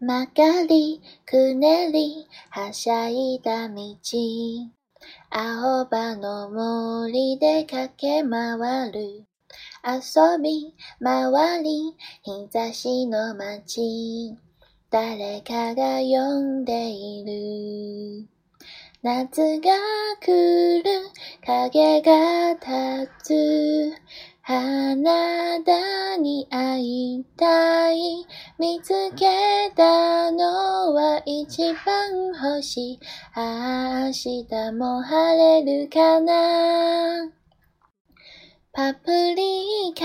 曲がり、くねり、はしゃいだ道。青葉の森で駆け回る。遊び、回り、日差しの街。誰かが呼んでいる。夏が来る、影が立つ。花田に会いたい。見つけたのは一番星。明日も晴れるかな。パプリカ、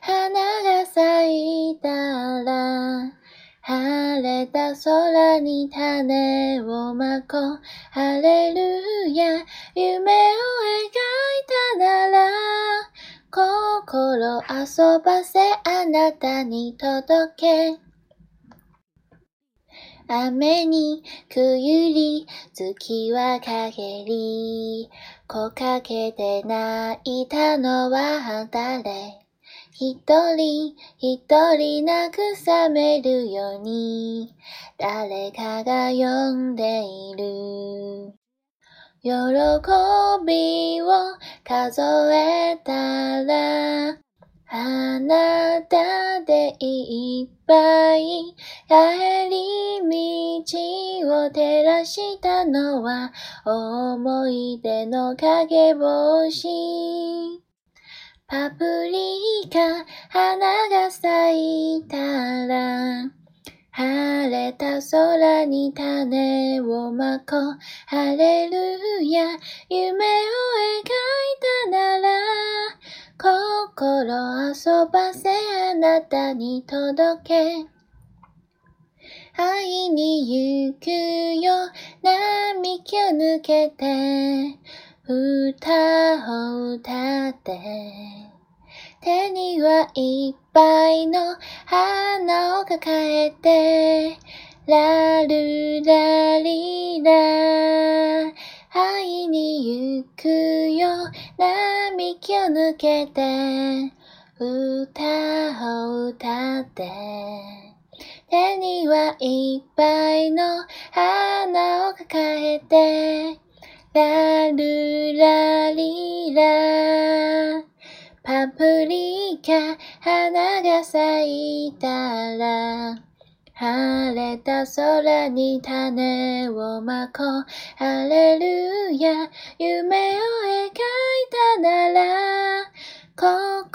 花が咲いたら。晴れた空に種をまこう。ハレルヤ、夢を遊ばせあなたに届け。雨にくゆり、月は陰り、木陰で泣いたのは誰一人一人慰めるように、誰かが呼んでいる。喜びを数えたら、あなたでいっぱい帰り道を照らしたのは思い出の影星。パプリカ花が咲いたら晴れた空に種をまこう。ハレルヤ、夢を心遊ばせあなたに届け。会いに行くよ、並木を抜けて、歌を歌って。手にはいっぱいの花を抱えて、ラルラリラ、会いに行くよ、並木を抜けて、歌を歌って、手にはいっぱいの花を抱えて、ラルラリラ、パプリカ、花が咲いたら、晴れた空に種をまこう。ハレルヤ、夢を描いたなら、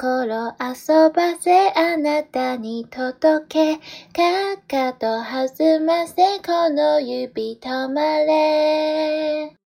心遊ばせあなたに届け。かかと弾ませこの指止まれ。